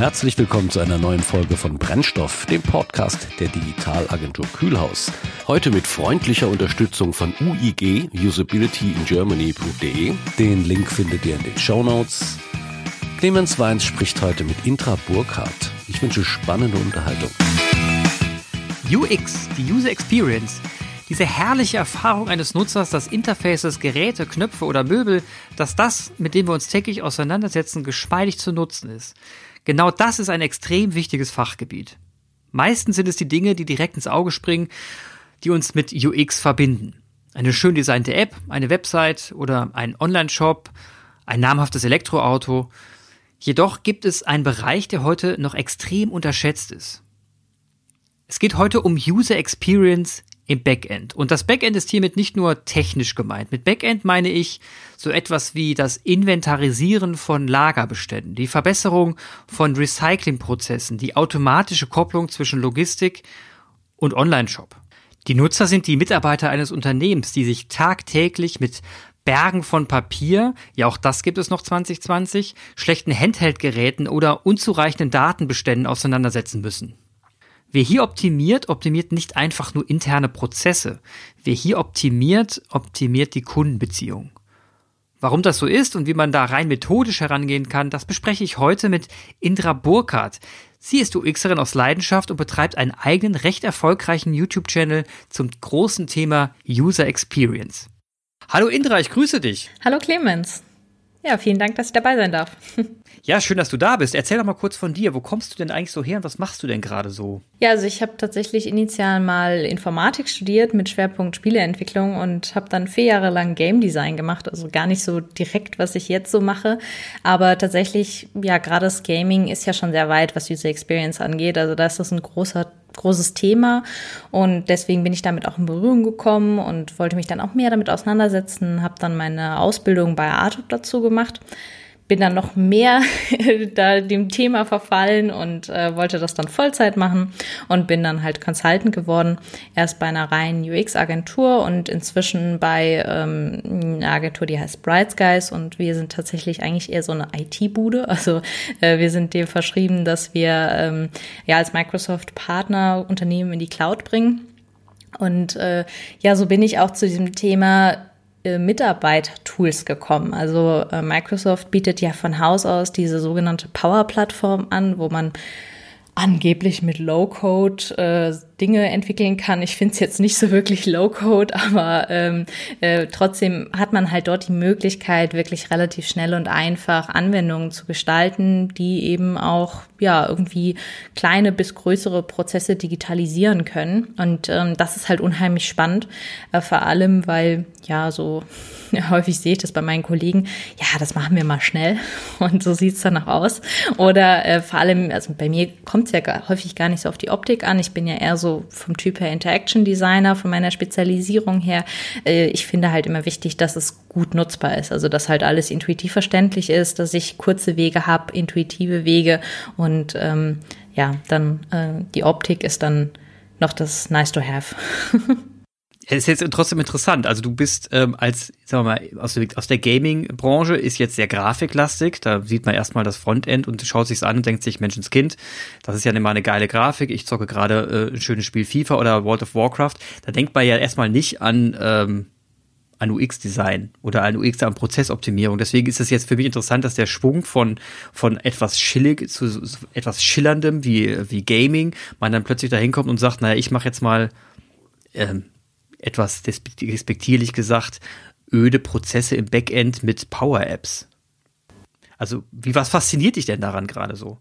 Herzlich willkommen zu einer neuen Folge von Brennstoff, dem Podcast der Digitalagentur Kühlhaus. Heute mit freundlicher Unterstützung von UIG, usabilityingermany.de. Den Link findet ihr in den Show Notes. Clemens Weins spricht heute mit Intra Burkhardt. Ich wünsche spannende Unterhaltung. UX, die User Experience. Diese herrliche Erfahrung eines Nutzers, dass Interfaces, Geräte, Knöpfe oder Möbel, dass das, mit dem wir uns täglich auseinandersetzen, geschmeidig zu nutzen ist. Genau das ist ein extrem wichtiges Fachgebiet. Meistens sind es die Dinge, die direkt ins Auge springen, die uns mit UX verbinden. Eine schön designte App, eine Website oder ein Online-Shop, ein namhaftes Elektroauto. Jedoch gibt es einen Bereich, der heute noch extrem unterschätzt ist. Es geht heute um User Experience im Backend. Und das Backend ist hiermit nicht nur technisch gemeint. Mit Backend meine ich so etwas wie das Inventarisieren von Lagerbeständen, die Verbesserung von Recyclingprozessen, die automatische Kopplung zwischen Logistik und Online-Shop. Die Nutzer sind die Mitarbeiter eines Unternehmens, die sich tagtäglich mit Bergen von Papier, ja auch das gibt es noch 2020, schlechten Handheld-Geräten oder unzureichenden Datenbeständen auseinandersetzen müssen. Wer hier optimiert, optimiert nicht einfach nur interne Prozesse. Wer hier optimiert, optimiert die Kundenbeziehung. Warum das so ist und wie man da rein methodisch herangehen kann, das bespreche ich heute mit Indra Burkhardt. Sie ist UXerin aus Leidenschaft und betreibt einen eigenen, recht erfolgreichen YouTube-Channel zum großen Thema User Experience. Hallo Indra, ich grüße dich. Hallo Clemens. Ja, vielen Dank, dass ich dabei sein darf. Ja, schön, dass du da bist. Erzähl doch mal kurz von dir. Wo kommst du denn eigentlich so her und was machst du denn gerade so? Ja, also ich habe tatsächlich initial mal Informatik studiert mit Schwerpunkt Spieleentwicklung und habe dann vier Jahre lang Game Design gemacht. Also gar nicht so direkt, was ich jetzt so mache. Aber tatsächlich, ja, gerade das Gaming ist ja schon sehr weit, was User Experience angeht. Also da ist das ein großer großes Thema. Und deswegen bin ich damit auch in Berührung gekommen und wollte mich dann auch mehr damit auseinandersetzen, habe dann meine Ausbildung bei Artup dazu gemacht bin dann noch mehr da dem Thema verfallen und äh, wollte das dann Vollzeit machen und bin dann halt Consultant geworden. Erst bei einer reinen UX-Agentur und inzwischen bei ähm, einer Agentur, die heißt Bright Skies und wir sind tatsächlich eigentlich eher so eine IT-Bude. Also äh, wir sind dem verschrieben, dass wir ähm, ja als Microsoft-Partner Unternehmen in die Cloud bringen. Und äh, ja, so bin ich auch zu diesem Thema äh, Mitarbeiter-Tools gekommen. Also äh, Microsoft bietet ja von Haus aus diese sogenannte Power-Plattform an, wo man angeblich mit Low-Code äh, Dinge entwickeln kann. Ich finde es jetzt nicht so wirklich Low-Code, aber ähm, äh, trotzdem hat man halt dort die Möglichkeit, wirklich relativ schnell und einfach Anwendungen zu gestalten, die eben auch ja irgendwie kleine bis größere Prozesse digitalisieren können. Und ähm, das ist halt unheimlich spannend, äh, vor allem weil ja so ja, häufig sehe ich das bei meinen Kollegen, ja, das machen wir mal schnell und so sieht's dann auch aus. Oder äh, vor allem, also bei mir kommt es ja häufig gar nicht so auf die Optik an. Ich bin ja eher so vom Typ her Interaction Designer, von meiner Spezialisierung her. Äh, ich finde halt immer wichtig, dass es gut nutzbar ist. Also dass halt alles intuitiv verständlich ist, dass ich kurze Wege habe, intuitive Wege und ähm, ja, dann äh, die Optik ist dann noch das Nice to Have. Ist jetzt trotzdem interessant. Also du bist ähm, als, sagen wir mal, aus der, aus der Gaming-Branche ist jetzt sehr grafiklastig. Da sieht man erstmal das Frontend und schaut sich's an und denkt sich, Menschenskind, das ist ja immer eine geile Grafik. Ich zocke gerade äh, ein schönes Spiel FIFA oder World of Warcraft. Da denkt man ja erstmal nicht an ähm, an UX-Design oder an UX an Prozessoptimierung. Deswegen ist es jetzt für mich interessant, dass der Schwung von, von etwas schillig zu etwas Schillerndem wie, wie Gaming man dann plötzlich dahin kommt und sagt, naja, ich mache jetzt mal ähm, etwas despektierlich gesagt, öde Prozesse im Backend mit Power-Apps. Also, wie was fasziniert dich denn daran gerade so?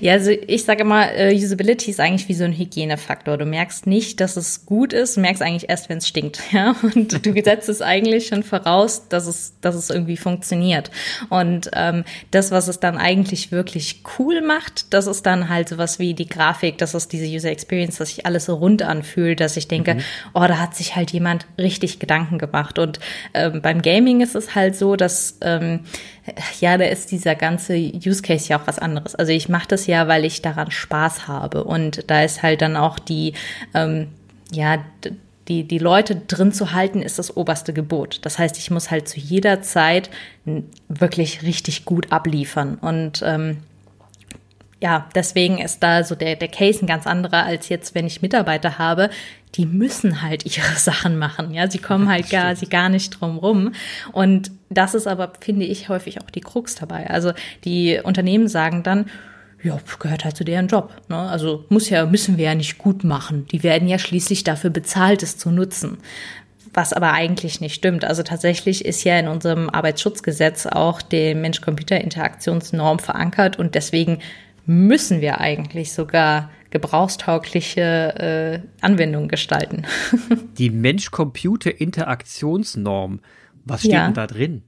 Ja, also ich sage immer, uh, Usability ist eigentlich wie so ein Hygienefaktor. Du merkst nicht, dass es gut ist, du merkst eigentlich erst, wenn es stinkt. Ja? Und du setzt es eigentlich schon voraus, dass es, dass es irgendwie funktioniert. Und ähm, das, was es dann eigentlich wirklich cool macht, das ist dann halt sowas wie die Grafik, das ist diese User Experience, dass sich alles so rund anfühlt, dass ich denke, mhm. oh, da hat sich halt jemand richtig Gedanken gemacht. Und ähm, beim Gaming ist es halt so, dass ähm, ja, da ist dieser ganze Use Case ja auch was anderes. Also ich mache das ja, weil ich daran Spaß habe. Und da ist halt dann auch die, ähm, ja, die, die Leute drin zu halten, ist das oberste Gebot. Das heißt, ich muss halt zu jeder Zeit wirklich richtig gut abliefern. Und ähm, ja, deswegen ist da so der, der Case ein ganz anderer, als jetzt, wenn ich Mitarbeiter habe, die müssen halt ihre Sachen machen. Ja, sie kommen halt gar, sie gar nicht drum rum. Und das ist aber, finde ich, häufig auch die Krux dabei. Also die Unternehmen sagen dann, ja, gehört halt zu deren Job. Ne? Also muss ja, müssen wir ja nicht gut machen. Die werden ja schließlich dafür bezahlt, es zu nutzen. Was aber eigentlich nicht stimmt. Also tatsächlich ist ja in unserem Arbeitsschutzgesetz auch die Mensch-Computer-Interaktionsnorm verankert und deswegen müssen wir eigentlich sogar gebrauchstaugliche äh, Anwendungen gestalten. Die Mensch-Computer-Interaktionsnorm, was steht ja. denn da drin?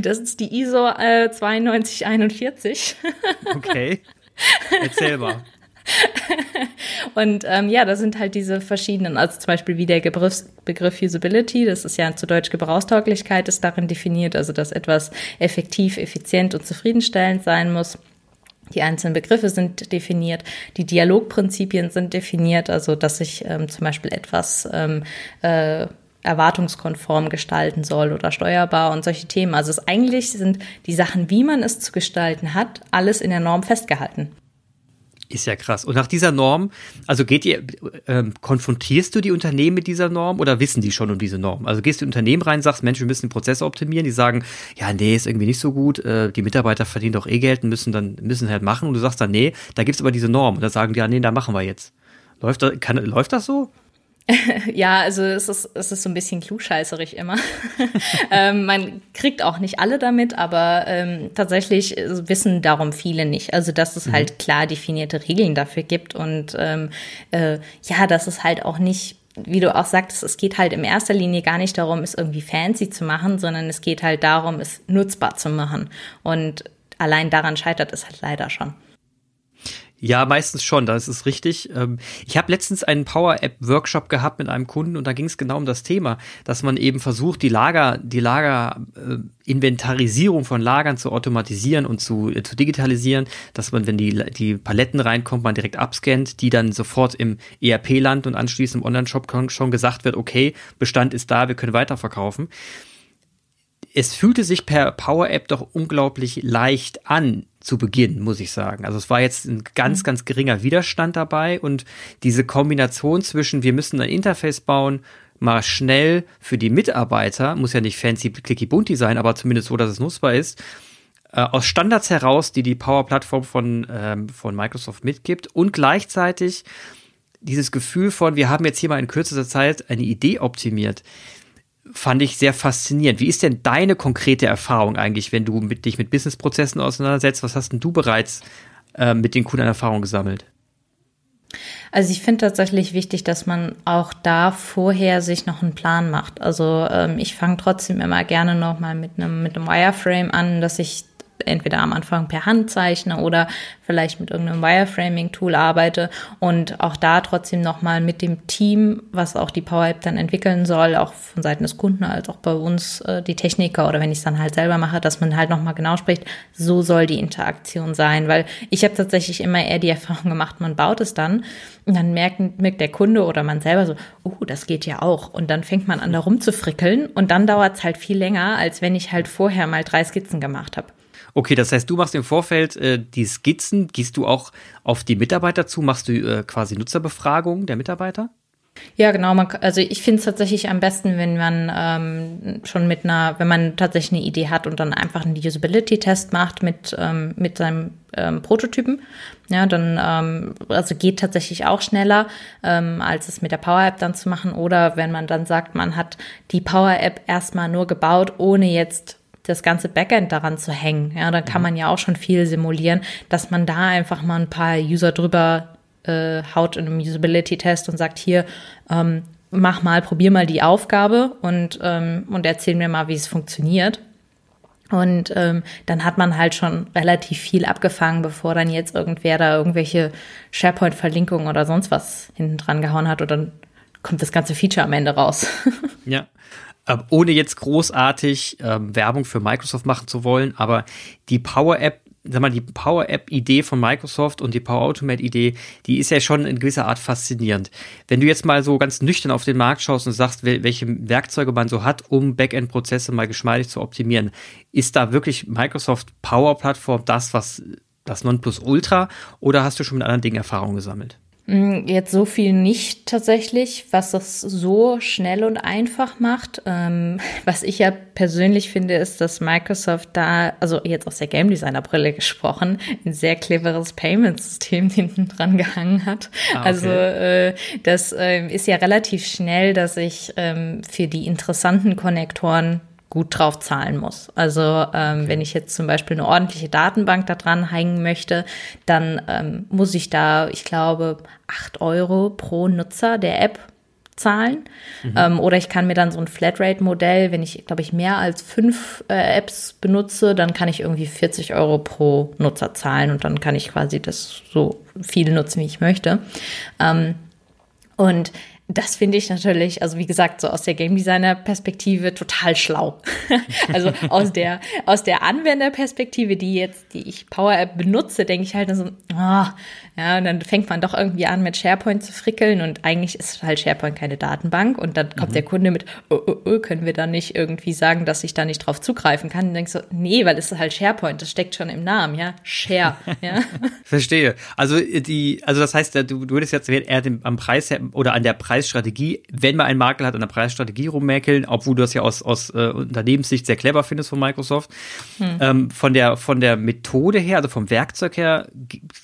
Das ist die ISO äh, 9241. Okay. Erzähl mal. Und ähm, ja, da sind halt diese verschiedenen, also zum Beispiel wie der Begriff, Begriff Usability, das ist ja zu Deutsch Gebrauchstauglichkeit, ist darin definiert, also dass etwas effektiv, effizient und zufriedenstellend sein muss. Die einzelnen Begriffe sind definiert, die Dialogprinzipien sind definiert, also dass ich ähm, zum Beispiel etwas ähm, äh, erwartungskonform gestalten soll oder steuerbar und solche Themen. Also es eigentlich sind die Sachen, wie man es zu gestalten hat, alles in der Norm festgehalten. Ist ja krass. Und nach dieser Norm, also geht ihr, ähm, konfrontierst du die Unternehmen mit dieser Norm oder wissen die schon um diese Norm? Also gehst du in Unternehmen rein, sagst, Mensch, wir müssen den Prozess optimieren, die sagen, ja, nee, ist irgendwie nicht so gut, äh, die Mitarbeiter verdienen doch eh Geld und müssen dann, müssen halt machen und du sagst dann, nee, da gibt's aber diese Norm. Und da sagen die, ja, nee, da machen wir jetzt. Läuft das, kann, läuft das so? ja, also es ist, es ist so ein bisschen klugscheißerig immer. ähm, man kriegt auch nicht alle damit, aber ähm, tatsächlich wissen darum viele nicht. Also dass es mhm. halt klar definierte Regeln dafür gibt und ähm, äh, ja, dass es halt auch nicht wie du auch sagtest, es geht halt in erster Linie gar nicht darum, es irgendwie fancy zu machen, sondern es geht halt darum, es nutzbar zu machen. Und allein daran scheitert es halt leider schon. Ja, meistens schon, das ist richtig. Ähm, ich habe letztens einen Power-App-Workshop gehabt mit einem Kunden und da ging es genau um das Thema, dass man eben versucht, die Lager, die Lager-Inventarisierung äh, von Lagern zu automatisieren und zu, äh, zu digitalisieren, dass man, wenn die, die Paletten reinkommt, man direkt abscannt, die dann sofort im ERP landet und anschließend im Online-Shop schon gesagt wird, okay, Bestand ist da, wir können weiterverkaufen es fühlte sich per Power App doch unglaublich leicht an zu Beginn, muss ich sagen. Also es war jetzt ein ganz, mhm. ganz geringer Widerstand dabei und diese Kombination zwischen, wir müssen ein Interface bauen, mal schnell für die Mitarbeiter, muss ja nicht fancy clicky bunty sein, aber zumindest so, dass es nutzbar ist, äh, aus Standards heraus, die die Power-Plattform von, ähm, von Microsoft mitgibt und gleichzeitig dieses Gefühl von, wir haben jetzt hier mal in kürzester Zeit eine Idee optimiert fand ich sehr faszinierend. Wie ist denn deine konkrete Erfahrung eigentlich, wenn du mit, dich mit Businessprozessen auseinandersetzt? Was hast denn du bereits äh, mit den Kunden an Erfahrung gesammelt? Also ich finde tatsächlich wichtig, dass man auch da vorher sich noch einen Plan macht. Also ähm, ich fange trotzdem immer gerne noch mal mit einem mit einem Wireframe an, dass ich entweder am Anfang per Hand zeichne oder vielleicht mit irgendeinem Wireframing-Tool arbeite und auch da trotzdem nochmal mit dem Team, was auch die Power App dann entwickeln soll, auch von Seiten des Kunden als auch bei uns äh, die Techniker oder wenn ich es dann halt selber mache, dass man halt nochmal genau spricht, so soll die Interaktion sein, weil ich habe tatsächlich immer eher die Erfahrung gemacht, man baut es dann und dann merkt, merkt der Kunde oder man selber so, oh, das geht ja auch und dann fängt man an, da rumzufrickeln und dann dauert es halt viel länger, als wenn ich halt vorher mal drei Skizzen gemacht habe. Okay, das heißt, du machst im Vorfeld äh, die Skizzen, gehst du auch auf die Mitarbeiter zu, machst du äh, quasi Nutzerbefragungen der Mitarbeiter? Ja, genau. Man, also ich finde es tatsächlich am besten, wenn man ähm, schon mit einer, wenn man tatsächlich eine Idee hat und dann einfach einen Usability-Test macht mit, ähm, mit seinem ähm, Prototypen. Ja, dann ähm, also geht tatsächlich auch schneller, ähm, als es mit der Power App dann zu machen. Oder wenn man dann sagt, man hat die Power App erstmal nur gebaut, ohne jetzt das ganze Backend daran zu hängen. Ja, da kann mhm. man ja auch schon viel simulieren, dass man da einfach mal ein paar User drüber äh, haut in einem Usability-Test und sagt, hier, ähm, mach mal, probier mal die Aufgabe und, ähm, und erzähl mir mal, wie es funktioniert. Und ähm, dann hat man halt schon relativ viel abgefangen, bevor dann jetzt irgendwer da irgendwelche SharePoint-Verlinkungen oder sonst was hinten dran gehauen hat und dann kommt das ganze Feature am Ende raus. Ja. Ähm, ohne jetzt großartig ähm, Werbung für Microsoft machen zu wollen, aber die Power App, sag mal, die Power App Idee von Microsoft und die Power Automate Idee, die ist ja schon in gewisser Art faszinierend. Wenn du jetzt mal so ganz nüchtern auf den Markt schaust und sagst, welche Werkzeuge man so hat, um Backend-Prozesse mal geschmeidig zu optimieren, ist da wirklich Microsoft Power Plattform das, was das Nonplusultra oder hast du schon mit anderen Dingen Erfahrung gesammelt? Mm, jetzt so viel nicht tatsächlich, was das so schnell und einfach macht. Ähm, was ich ja persönlich finde, ist, dass Microsoft da, also jetzt aus der Game Designer Brille gesprochen, ein sehr cleveres Payment-System hinten dran gehangen hat. Ah, okay. Also äh, das äh, ist ja relativ schnell, dass ich ähm, für die interessanten Konnektoren gut drauf zahlen muss. Also ähm, okay. wenn ich jetzt zum Beispiel eine ordentliche Datenbank da dran hängen möchte, dann ähm, muss ich da, ich glaube, acht Euro pro Nutzer der App zahlen. Mhm. Ähm, oder ich kann mir dann so ein Flatrate-Modell, wenn ich, glaube ich, mehr als fünf äh, Apps benutze, dann kann ich irgendwie 40 Euro pro Nutzer zahlen und dann kann ich quasi das so viel nutzen, wie ich möchte. Ähm, und das finde ich natürlich, also wie gesagt, so aus der Game Designer Perspektive total schlau. also aus der aus der Anwenderperspektive, die jetzt die ich Power App benutze, denke ich halt so, oh, ja, und dann fängt man doch irgendwie an mit SharePoint zu frickeln und eigentlich ist halt SharePoint keine Datenbank und dann kommt mhm. der Kunde mit, oh, oh, oh, können wir dann nicht irgendwie sagen, dass ich da nicht drauf zugreifen kann? Und denkst so, nee, weil es ist halt SharePoint, das steckt schon im Namen, ja, Share, ja. Verstehe. Also die, also das heißt, du, du würdest jetzt eher am Preis oder an der Preisstrategie, wenn man einen Makel hat, an der Preisstrategie rummäkeln, obwohl du das ja aus, aus äh, Unternehmenssicht sehr clever findest von Microsoft. Hm. Ähm, von der, von der Methode her, also vom Werkzeug her,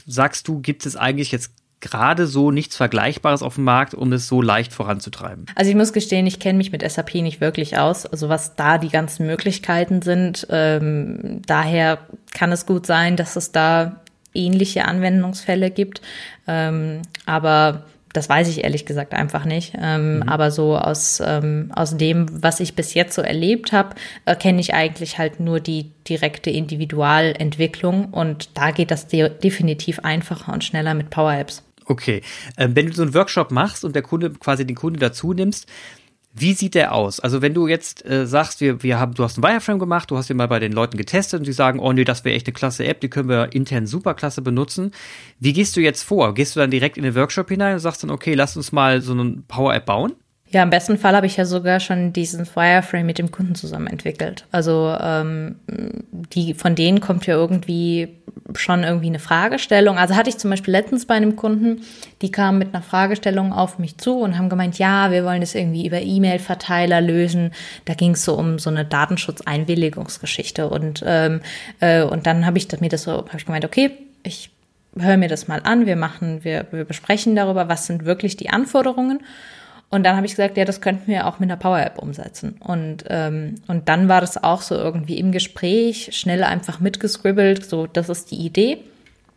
sagst du, gibt es eigentlich jetzt gerade so nichts Vergleichbares auf dem Markt, um es so leicht voranzutreiben? Also ich muss gestehen, ich kenne mich mit SAP nicht wirklich aus, also was da die ganzen Möglichkeiten sind. Ähm, daher kann es gut sein, dass es da ähnliche Anwendungsfälle gibt. Ähm, aber das weiß ich ehrlich gesagt einfach nicht. Ähm, mhm. Aber so aus, ähm, aus dem, was ich bis jetzt so erlebt habe, kenne ich eigentlich halt nur die direkte Individualentwicklung und da geht das de definitiv einfacher und schneller mit Power Apps. Okay. Ähm, wenn du so einen Workshop machst und der Kunde quasi den Kunde dazu nimmst, wie sieht der aus? Also wenn du jetzt äh, sagst, wir, wir haben, du hast einen Wireframe gemacht, du hast ihn mal bei den Leuten getestet und die sagen, oh nee, das wäre echt eine klasse App, die können wir intern superklasse benutzen. Wie gehst du jetzt vor? Gehst du dann direkt in den Workshop hinein und sagst dann, okay, lass uns mal so eine Power-App bauen? Ja, im besten Fall habe ich ja sogar schon diesen Wireframe mit dem Kunden zusammen entwickelt. Also ähm, die von denen kommt ja irgendwie schon irgendwie eine Fragestellung. Also hatte ich zum Beispiel letztens bei einem Kunden, die kamen mit einer Fragestellung auf mich zu und haben gemeint, ja, wir wollen das irgendwie über E-Mail-Verteiler lösen. Da ging es so um so eine Datenschutzeinwilligungsgeschichte und ähm, äh, und dann habe ich mir das so, habe ich gemeint, okay, ich höre mir das mal an. Wir machen, wir, wir besprechen darüber, was sind wirklich die Anforderungen. Und dann habe ich gesagt, ja, das könnten wir auch mit einer Power-App umsetzen. Und, ähm, und dann war das auch so irgendwie im Gespräch, schnell einfach mitgescribbelt, so, das ist die Idee.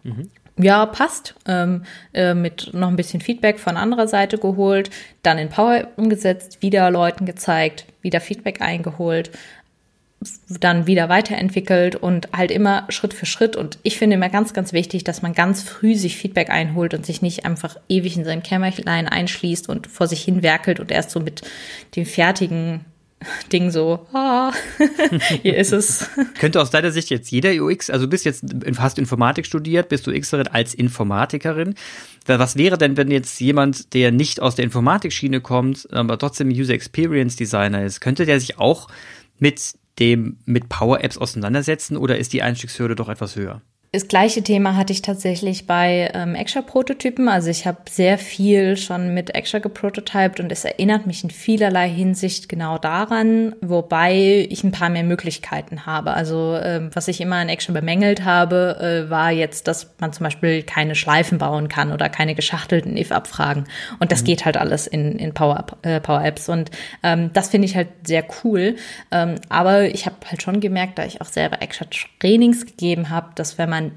Mhm. Ja, passt. Ähm, äh, mit noch ein bisschen Feedback von anderer Seite geholt, dann in Power umgesetzt, wieder Leuten gezeigt, wieder Feedback eingeholt dann wieder weiterentwickelt und halt immer Schritt für Schritt. Und ich finde immer ganz, ganz wichtig, dass man ganz früh sich Feedback einholt und sich nicht einfach ewig in sein Kämmerlein einschließt und vor sich hin werkelt und erst so mit dem fertigen Ding so, ah, hier ist es. Könnte aus deiner Sicht jetzt jeder UX, also du bist jetzt, hast Informatik studiert, bist du Xerin als Informatikerin. Was wäre denn, wenn jetzt jemand, der nicht aus der Informatikschiene kommt, aber trotzdem User Experience Designer ist, könnte der sich auch mit dem mit Power Apps auseinandersetzen oder ist die Einstiegshürde doch etwas höher? Das gleiche Thema hatte ich tatsächlich bei ähm, Extra-Prototypen. Also ich habe sehr viel schon mit Extra geprototyped und es erinnert mich in vielerlei Hinsicht genau daran, wobei ich ein paar mehr Möglichkeiten habe. Also ähm, was ich immer an Extra bemängelt habe, äh, war jetzt, dass man zum Beispiel keine Schleifen bauen kann oder keine geschachtelten if-Abfragen. Und das mhm. geht halt alles in, in Power, äh, Power Apps. Und ähm, das finde ich halt sehr cool. Ähm, aber ich habe halt schon gemerkt, da ich auch selber Extra Trainings gegeben habe, dass wenn man man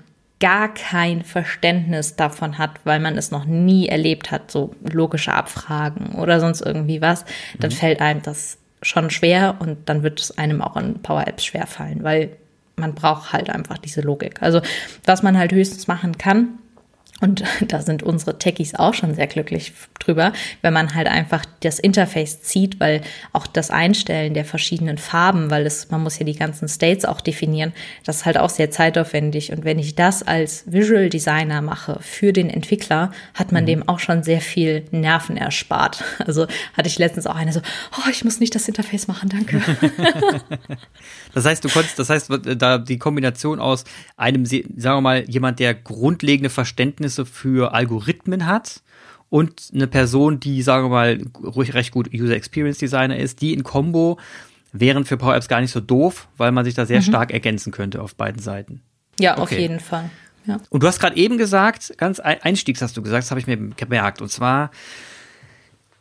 gar kein Verständnis davon hat, weil man es noch nie erlebt hat, so logische Abfragen oder sonst irgendwie was, dann mhm. fällt einem das schon schwer und dann wird es einem auch in Power Apps schwer fallen, weil man braucht halt einfach diese Logik. Also was man halt höchstens machen kann, Und da sind unsere Techies auch schon sehr glücklich drüber, wenn man halt einfach das Interface zieht, weil auch das Einstellen der verschiedenen Farben, weil es, man muss ja die ganzen States auch definieren, das ist halt auch sehr zeitaufwendig. Und wenn ich das als Visual Designer mache für den Entwickler, hat man mhm. dem auch schon sehr viel Nerven erspart. Also hatte ich letztens auch eine so, oh, ich muss nicht das Interface machen, danke. das heißt, du konntest, das heißt, da die Kombination aus einem, sagen wir mal, jemand, der grundlegende Verständnis Verständnisse für Algorithmen hat und eine Person, die, sagen wir mal, ruhig recht gut User Experience Designer ist, die in Combo wären für Power Apps gar nicht so doof, weil man sich da sehr mhm. stark ergänzen könnte auf beiden Seiten. Ja, okay. auf jeden Fall. Ja. Und du hast gerade eben gesagt, ganz einstiegs hast du gesagt, das habe ich mir gemerkt, und zwar,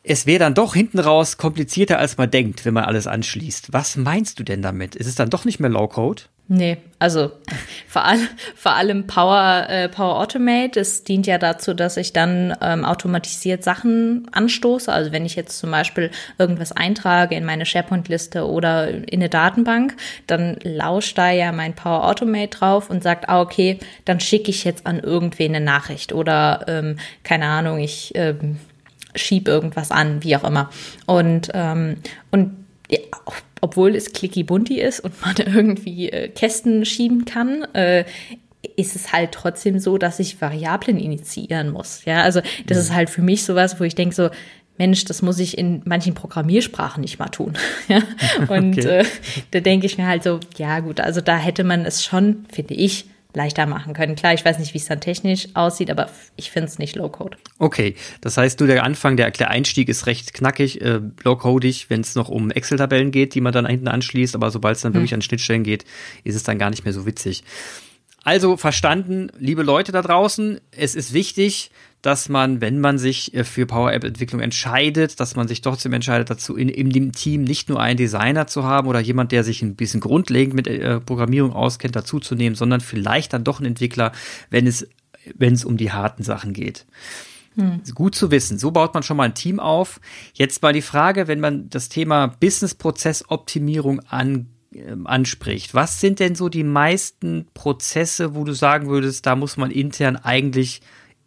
es wäre dann doch hinten raus komplizierter, als man denkt, wenn man alles anschließt. Was meinst du denn damit? Ist es dann doch nicht mehr Low-Code? Nee, also vor, all, vor allem Power, äh, Power Automate, das dient ja dazu, dass ich dann ähm, automatisiert Sachen anstoße. Also wenn ich jetzt zum Beispiel irgendwas eintrage in meine SharePoint-Liste oder in eine Datenbank, dann lauscht da ja mein Power Automate drauf und sagt, ah, okay, dann schicke ich jetzt an irgendwen eine Nachricht oder ähm, keine Ahnung, ich ähm, schieb irgendwas an, wie auch immer. Und, ähm, und ja, obwohl es clicky bunti ist und man irgendwie äh, Kästen schieben kann, äh, ist es halt trotzdem so, dass ich Variablen initiieren muss. Ja, also das mhm. ist halt für mich sowas, wo ich denke so, Mensch, das muss ich in manchen Programmiersprachen nicht mal tun. ja? Und okay. äh, da denke ich mir halt so, ja gut, also da hätte man es schon, finde ich, leichter machen können. Klar, ich weiß nicht, wie es dann technisch aussieht, aber ich finde es nicht low-code. Okay, das heißt, du der Anfang, der, der Einstieg ist recht knackig, äh, low-codig, wenn es noch um Excel-Tabellen geht, die man dann hinten anschließt, aber sobald es dann hm. wirklich an Schnittstellen geht, ist es dann gar nicht mehr so witzig. Also verstanden, liebe Leute da draußen, es ist wichtig, dass man, wenn man sich äh, für Power App Entwicklung entscheidet, dass man sich trotzdem entscheidet dazu, in, in dem Team nicht nur einen Designer zu haben oder jemand, der sich ein bisschen grundlegend mit äh, Programmierung auskennt, dazuzunehmen, sondern vielleicht dann doch einen Entwickler, wenn es, wenn es um die harten Sachen geht. Hm. Gut zu wissen. So baut man schon mal ein Team auf. Jetzt mal die Frage, wenn man das Thema Business-Prozess-Optimierung an, äh, anspricht. Was sind denn so die meisten Prozesse, wo du sagen würdest, da muss man intern eigentlich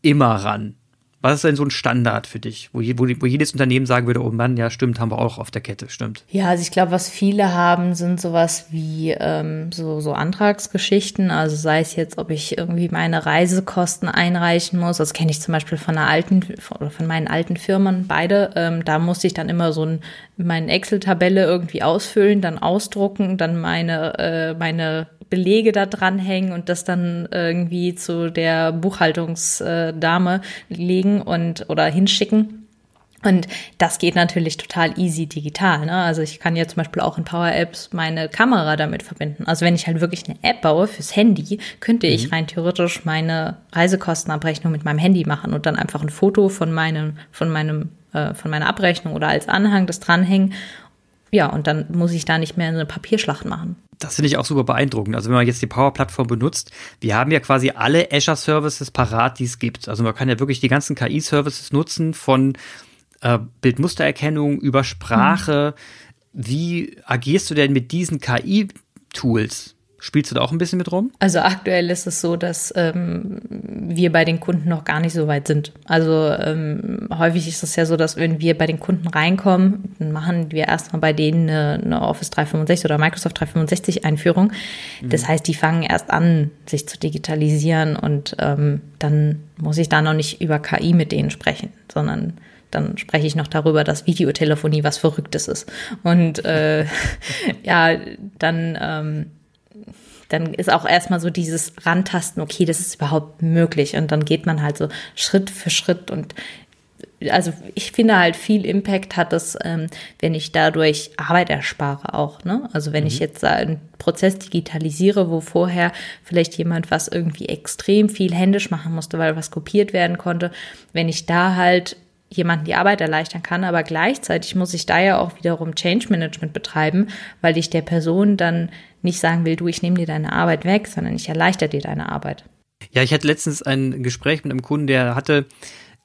immer ran. Was ist denn so ein Standard für dich, wo, wo, wo, jedes Unternehmen sagen würde, oh Mann, ja, stimmt, haben wir auch auf der Kette, stimmt? Ja, also ich glaube, was viele haben, sind sowas wie ähm, so, so Antragsgeschichten. Also sei es jetzt, ob ich irgendwie meine Reisekosten einreichen muss. Das kenne ich zum Beispiel von einer alten, von, von meinen alten Firmen, beide. Ähm, da musste ich dann immer so ein, meine Excel-Tabelle irgendwie ausfüllen, dann ausdrucken, dann meine, äh, meine Belege da dranhängen und das dann irgendwie zu der Buchhaltungsdame legen und oder hinschicken. Und das geht natürlich total easy digital. Ne? Also ich kann ja zum Beispiel auch in Power Apps meine Kamera damit verbinden. Also wenn ich halt wirklich eine App baue fürs Handy, könnte ich mhm. rein theoretisch meine Reisekostenabrechnung mit meinem Handy machen und dann einfach ein Foto von meinem, von meinem, äh, von meiner Abrechnung oder als Anhang das dranhängen. Ja, und dann muss ich da nicht mehr eine Papierschlacht machen das finde ich auch super beeindruckend. Also wenn man jetzt die Power-Plattform benutzt, wir haben ja quasi alle Azure-Services parat, die es gibt. Also man kann ja wirklich die ganzen KI-Services nutzen von äh, Bildmustererkennung über Sprache. Mhm. Wie agierst du denn mit diesen KI-Tools? Spielst du da auch ein bisschen mit rum? Also aktuell ist es so, dass ähm, wir bei den Kunden noch gar nicht so weit sind. Also ähm, häufig ist es ja so, dass wenn wir bei den Kunden reinkommen, dann machen wir erstmal bei denen eine, eine, Office 365 oder Microsoft 365 Einführung. Mhm. Das heißt, die fangen erst an, sich zu digitalisieren und ähm, dann muss ich da noch nicht über KI mit denen sprechen, sondern dann spreche ich noch darüber, dass Videotelefonie was Verrücktes ist. Und äh, ja, dann ähm, dann ist auch erstmal so dieses Rantasten, okay, das ist überhaupt möglich. Und dann geht man halt so Schritt für Schritt und also ich finde halt viel Impact hat es, ähm, wenn ich dadurch Arbeit erspare auch. Ne? Also wenn mhm. ich jetzt einen Prozess digitalisiere, wo vorher vielleicht jemand was irgendwie extrem viel händisch machen musste, weil was kopiert werden konnte, wenn ich da halt jemanden die Arbeit erleichtern kann, aber gleichzeitig muss ich da ja auch wiederum Change Management betreiben, weil ich der Person dann nicht sagen will, du, ich nehme dir deine Arbeit weg, sondern ich erleichter dir deine Arbeit. Ja, ich hatte letztens ein Gespräch mit einem Kunden, der hatte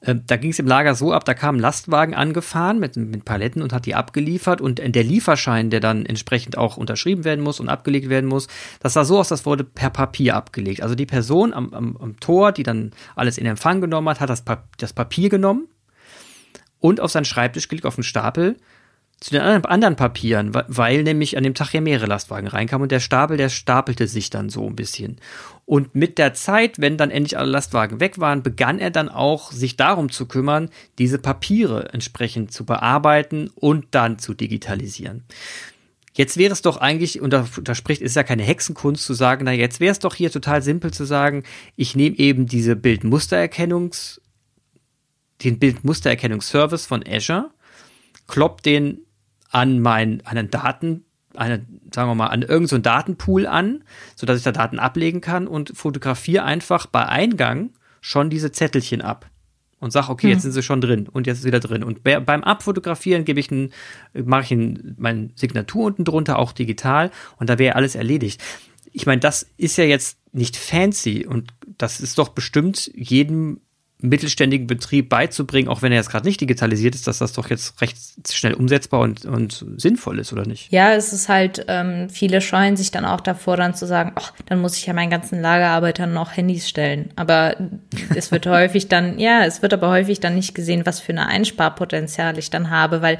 äh, da ging es im Lager so ab, da kam ein Lastwagen angefahren mit, mit Paletten und hat die abgeliefert und der Lieferschein, der dann entsprechend auch unterschrieben werden muss und abgelegt werden muss, das sah so aus, das wurde per Papier abgelegt. Also die Person am, am, am Tor, die dann alles in Empfang genommen hat, hat das, pa das Papier genommen und auf seinen Schreibtisch gelegt, auf den Stapel zu den anderen Papieren, weil nämlich an dem Tag ja mehrere Lastwagen reinkamen und der Stapel, der stapelte sich dann so ein bisschen. Und mit der Zeit, wenn dann endlich alle Lastwagen weg waren, begann er dann auch sich darum zu kümmern, diese Papiere entsprechend zu bearbeiten und dann zu digitalisieren. Jetzt wäre es doch eigentlich, und da, spricht, ist ja keine Hexenkunst zu sagen, na jetzt wäre es doch hier total simpel zu sagen, ich nehme eben diese Bildmustererkennungs, den Bildmustererkennungsservice von Azure, klopp den an mein, einen Daten, eine, sagen wir mal, an irgendeinen so Datenpool an, sodass ich da Daten ablegen kann und fotografiere einfach bei Eingang schon diese Zettelchen ab und sag, okay, jetzt hm. sind sie schon drin und jetzt ist wieder drin. Und beim Abfotografieren gebe ich ein, mache ich ein, meine Signatur unten drunter, auch digital, und da wäre alles erledigt. Ich meine, das ist ja jetzt nicht fancy und das ist doch bestimmt jedem mittelständigen Betrieb beizubringen, auch wenn er jetzt gerade nicht digitalisiert ist, dass das doch jetzt recht schnell umsetzbar und, und sinnvoll ist, oder nicht? Ja, es ist halt, ähm, viele scheuen sich dann auch davor, dann zu sagen, ach, dann muss ich ja meinen ganzen Lagerarbeitern noch Handys stellen. Aber es wird häufig dann, ja, es wird aber häufig dann nicht gesehen, was für eine Einsparpotenzial ich dann habe, weil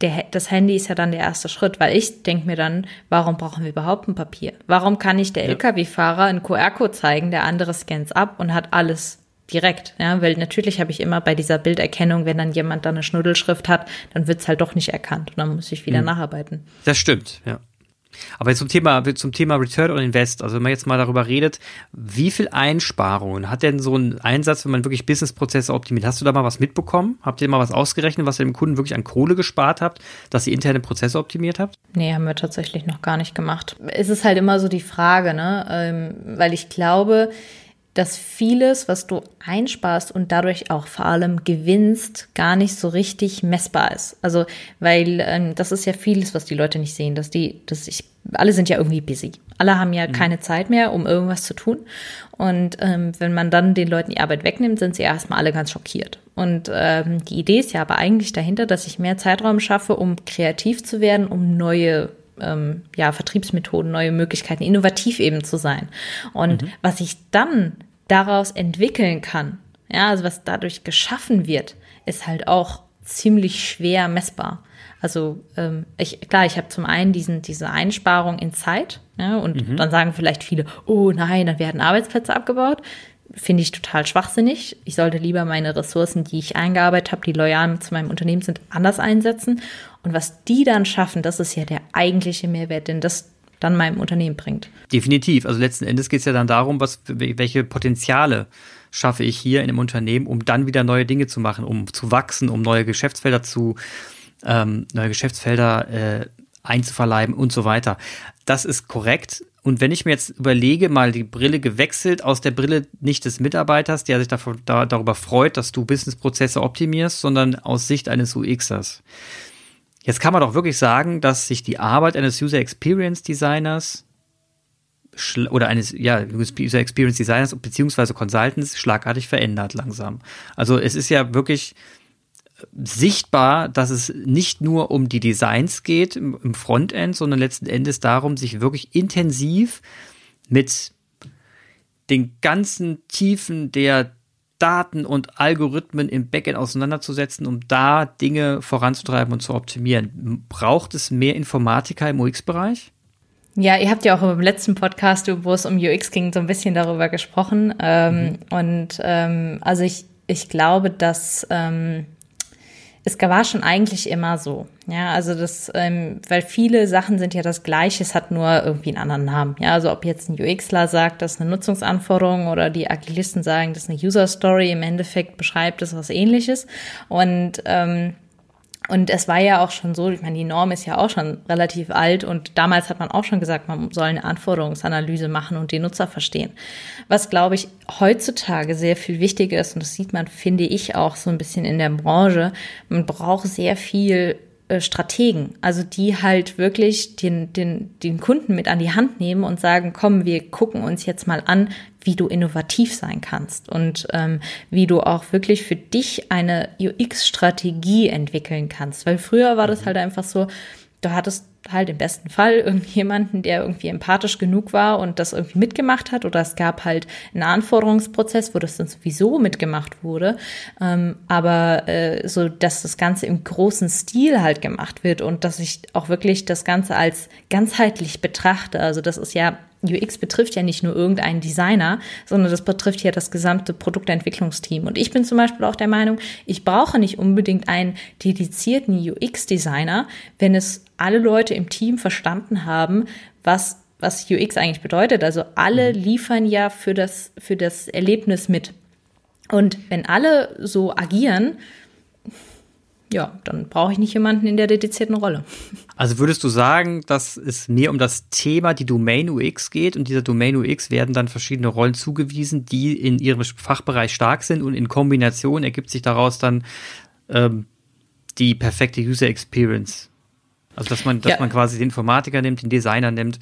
der, das Handy ist ja dann der erste Schritt, weil ich denke mir dann, warum brauchen wir überhaupt ein Papier? Warum kann nicht der ja. Lkw-Fahrer einen QR-Code zeigen, der andere scannt ab und hat alles direkt, ja, weil natürlich habe ich immer bei dieser Bilderkennung, wenn dann jemand da eine Schnuddelschrift hat, dann wird es halt doch nicht erkannt und dann muss ich wieder mhm. nacharbeiten. Das stimmt, ja. Aber zum Thema, zum Thema Return on Invest, also wenn man jetzt mal darüber redet, wie viel Einsparungen hat denn so ein Einsatz, wenn man wirklich Businessprozesse optimiert? Hast du da mal was mitbekommen? Habt ihr mal was ausgerechnet, was ihr dem Kunden wirklich an Kohle gespart habt, dass ihr interne Prozesse optimiert habt? Nee, haben wir tatsächlich noch gar nicht gemacht. Es ist halt immer so die Frage, ne, ähm, weil ich glaube, dass vieles, was du einsparst und dadurch auch vor allem gewinnst, gar nicht so richtig messbar ist. Also, weil ähm, das ist ja vieles, was die Leute nicht sehen, dass die, dass ich, alle sind ja irgendwie busy. Alle haben ja mhm. keine Zeit mehr, um irgendwas zu tun. Und ähm, wenn man dann den Leuten die Arbeit wegnimmt, sind sie erstmal alle ganz schockiert. Und ähm, die Idee ist ja aber eigentlich dahinter, dass ich mehr Zeitraum schaffe, um kreativ zu werden, um neue ähm, ja, Vertriebsmethoden, neue Möglichkeiten, innovativ eben zu sein. Und mhm. was ich dann daraus entwickeln kann, ja, also was dadurch geschaffen wird, ist halt auch ziemlich schwer messbar. Also ähm, ich, klar, ich habe zum einen diesen, diese Einsparung in Zeit, ja, und mhm. dann sagen vielleicht viele, oh nein, dann werden Arbeitsplätze abgebaut. Finde ich total schwachsinnig. Ich sollte lieber meine Ressourcen, die ich eingearbeitet habe, die loyal zu meinem Unternehmen sind, anders einsetzen. Und was die dann schaffen, das ist ja der eigentliche Mehrwert, denn das dann meinem Unternehmen bringt. Definitiv. Also letzten Endes geht es ja dann darum, was, welche Potenziale schaffe ich hier in einem Unternehmen, um dann wieder neue Dinge zu machen, um zu wachsen, um neue Geschäftsfelder zu, ähm, neue Geschäftsfelder äh, einzuverleiben und so weiter. Das ist korrekt. Und wenn ich mir jetzt überlege, mal die Brille gewechselt aus der Brille nicht des Mitarbeiters, der sich davon, da, darüber freut, dass du Businessprozesse optimierst, sondern aus Sicht eines UXers. Jetzt kann man doch wirklich sagen, dass sich die Arbeit eines User Experience Designers oder eines ja, User Experience Designers beziehungsweise Consultants schlagartig verändert langsam. Also es ist ja wirklich sichtbar, dass es nicht nur um die Designs geht im Frontend, sondern letzten Endes darum, sich wirklich intensiv mit den ganzen Tiefen der Daten und Algorithmen im Backend auseinanderzusetzen, um da Dinge voranzutreiben und zu optimieren. Braucht es mehr Informatiker im UX-Bereich? Ja, ihr habt ja auch im letzten Podcast, wo es um UX ging, so ein bisschen darüber gesprochen. Ähm, mhm. Und ähm, also ich, ich glaube, dass ähm, es war schon eigentlich immer so. Ja, also das, ähm, weil viele Sachen sind ja das Gleiche, es hat nur irgendwie einen anderen Namen. Ja, also ob jetzt ein UXler sagt, das ist eine Nutzungsanforderung oder die Agilisten sagen, das ist eine User Story, im Endeffekt beschreibt es was ähnliches. Und ähm, und es war ja auch schon so, ich meine, die Norm ist ja auch schon relativ alt und damals hat man auch schon gesagt, man soll eine Anforderungsanalyse machen und den Nutzer verstehen. Was, glaube ich, heutzutage sehr viel wichtiger ist, und das sieht man, finde ich, auch so ein bisschen in der Branche, man braucht sehr viel äh, Strategen, also die halt wirklich den, den, den Kunden mit an die Hand nehmen und sagen, komm, wir gucken uns jetzt mal an, wie du innovativ sein kannst und ähm, wie du auch wirklich für dich eine UX-Strategie entwickeln kannst. Weil früher war das mhm. halt einfach so, du hattest halt im besten Fall irgendjemanden, der irgendwie empathisch genug war und das irgendwie mitgemacht hat. Oder es gab halt einen Anforderungsprozess, wo das dann sowieso mitgemacht wurde. Ähm, aber äh, so, dass das Ganze im großen Stil halt gemacht wird und dass ich auch wirklich das Ganze als ganzheitlich betrachte. Also das ist ja UX betrifft ja nicht nur irgendeinen Designer, sondern das betrifft ja das gesamte Produktentwicklungsteam. Und ich bin zum Beispiel auch der Meinung, ich brauche nicht unbedingt einen dedizierten UX-Designer, wenn es alle Leute im Team verstanden haben, was was UX eigentlich bedeutet. Also alle mhm. liefern ja für das, für das Erlebnis mit. Und wenn alle so agieren, ja, dann brauche ich nicht jemanden in der dedizierten Rolle. Also würdest du sagen, dass es mehr um das Thema, die Domain UX geht und dieser Domain UX werden dann verschiedene Rollen zugewiesen, die in ihrem Fachbereich stark sind und in Kombination ergibt sich daraus dann ähm, die perfekte User Experience. Also dass man, dass ja. man quasi den Informatiker nimmt, den Designer nimmt,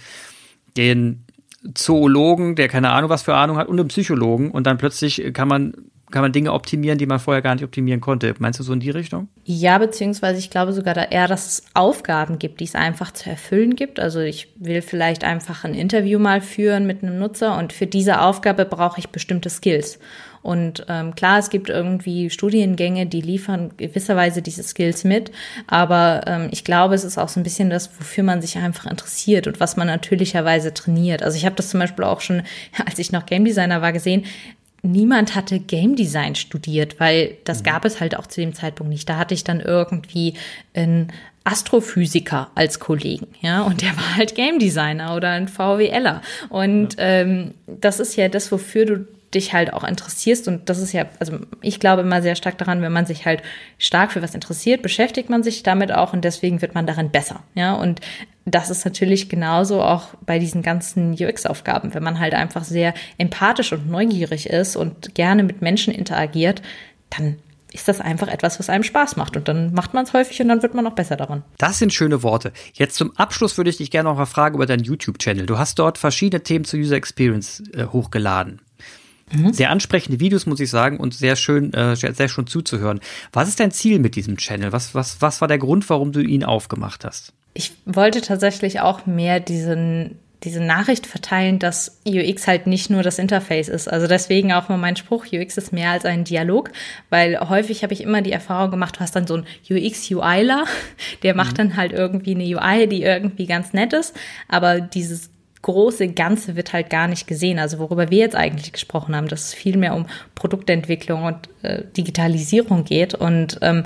den Zoologen, der keine Ahnung was für Ahnung hat, und den Psychologen und dann plötzlich kann man kann man Dinge optimieren, die man vorher gar nicht optimieren konnte. Meinst du so in die Richtung? Ja, beziehungsweise ich glaube sogar da eher, dass es Aufgaben gibt, die es einfach zu erfüllen gibt. Also ich will vielleicht einfach ein Interview mal führen mit einem Nutzer und für diese Aufgabe brauche ich bestimmte Skills. Und ähm, klar, es gibt irgendwie Studiengänge, die liefern gewisserweise diese Skills mit, aber ähm, ich glaube, es ist auch so ein bisschen das, wofür man sich einfach interessiert und was man natürlicherweise trainiert. Also ich habe das zum Beispiel auch schon, als ich noch Game Designer war, gesehen niemand hatte Game Design studiert, weil das mhm. gab es halt auch zu dem Zeitpunkt nicht. Da hatte ich dann irgendwie einen Astrophysiker als Kollegen, ja, und der war halt Game Designer oder ein VWLer. Und ja. ähm, das ist ja das, wofür du dich halt auch interessierst. Und das ist ja, also ich glaube immer sehr stark daran, wenn man sich halt stark für was interessiert, beschäftigt man sich damit auch und deswegen wird man darin besser. Ja, und das ist natürlich genauso auch bei diesen ganzen UX-Aufgaben. Wenn man halt einfach sehr empathisch und neugierig ist und gerne mit Menschen interagiert, dann ist das einfach etwas, was einem Spaß macht. Und dann macht man es häufig und dann wird man noch besser daran. Das sind schöne Worte. Jetzt zum Abschluss würde ich dich gerne noch mal fragen über deinen YouTube-Channel. Du hast dort verschiedene Themen zur User Experience äh, hochgeladen. Mhm. Sehr ansprechende Videos, muss ich sagen, und sehr schön, äh, sehr schön zuzuhören. Was ist dein Ziel mit diesem Channel? Was, was, was war der Grund, warum du ihn aufgemacht hast? Ich wollte tatsächlich auch mehr diesen, diese Nachricht verteilen, dass UX halt nicht nur das Interface ist. Also deswegen auch mal mein Spruch, UX ist mehr als ein Dialog, weil häufig habe ich immer die Erfahrung gemacht, du hast dann so einen UX-UIler, der macht mhm. dann halt irgendwie eine UI, die irgendwie ganz nett ist, aber dieses große Ganze wird halt gar nicht gesehen. Also worüber wir jetzt eigentlich gesprochen haben, dass es viel mehr um Produktentwicklung und äh, Digitalisierung geht. Und ähm,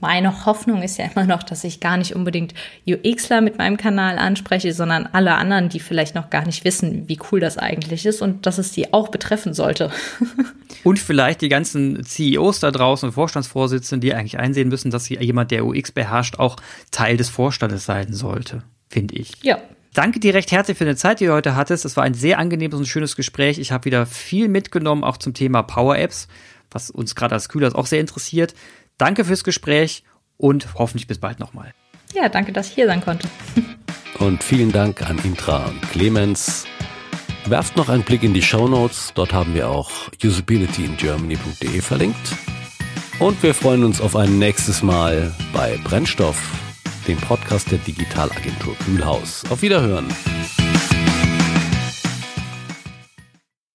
meine Hoffnung ist ja immer noch, dass ich gar nicht unbedingt UXler mit meinem Kanal anspreche, sondern alle anderen, die vielleicht noch gar nicht wissen, wie cool das eigentlich ist und dass es die auch betreffen sollte. und vielleicht die ganzen CEOs da draußen und Vorstandsvorsitzenden, die eigentlich einsehen müssen, dass jemand, der UX beherrscht, auch Teil des Vorstandes sein sollte, finde ich. Ja, Danke dir recht herzlich für die Zeit, die du heute hattest. Es war ein sehr angenehmes und schönes Gespräch. Ich habe wieder viel mitgenommen, auch zum Thema Power Apps, was uns gerade als Kühlers auch sehr interessiert. Danke fürs Gespräch und hoffentlich bis bald nochmal. Ja, danke, dass ich hier sein konnte. und vielen Dank an Intra und Clemens. Werft noch einen Blick in die Show Notes. Dort haben wir auch usabilityingermany.de verlinkt. Und wir freuen uns auf ein nächstes Mal bei Brennstoff dem Podcast der Digitalagentur Kühlhaus. Auf Wiederhören.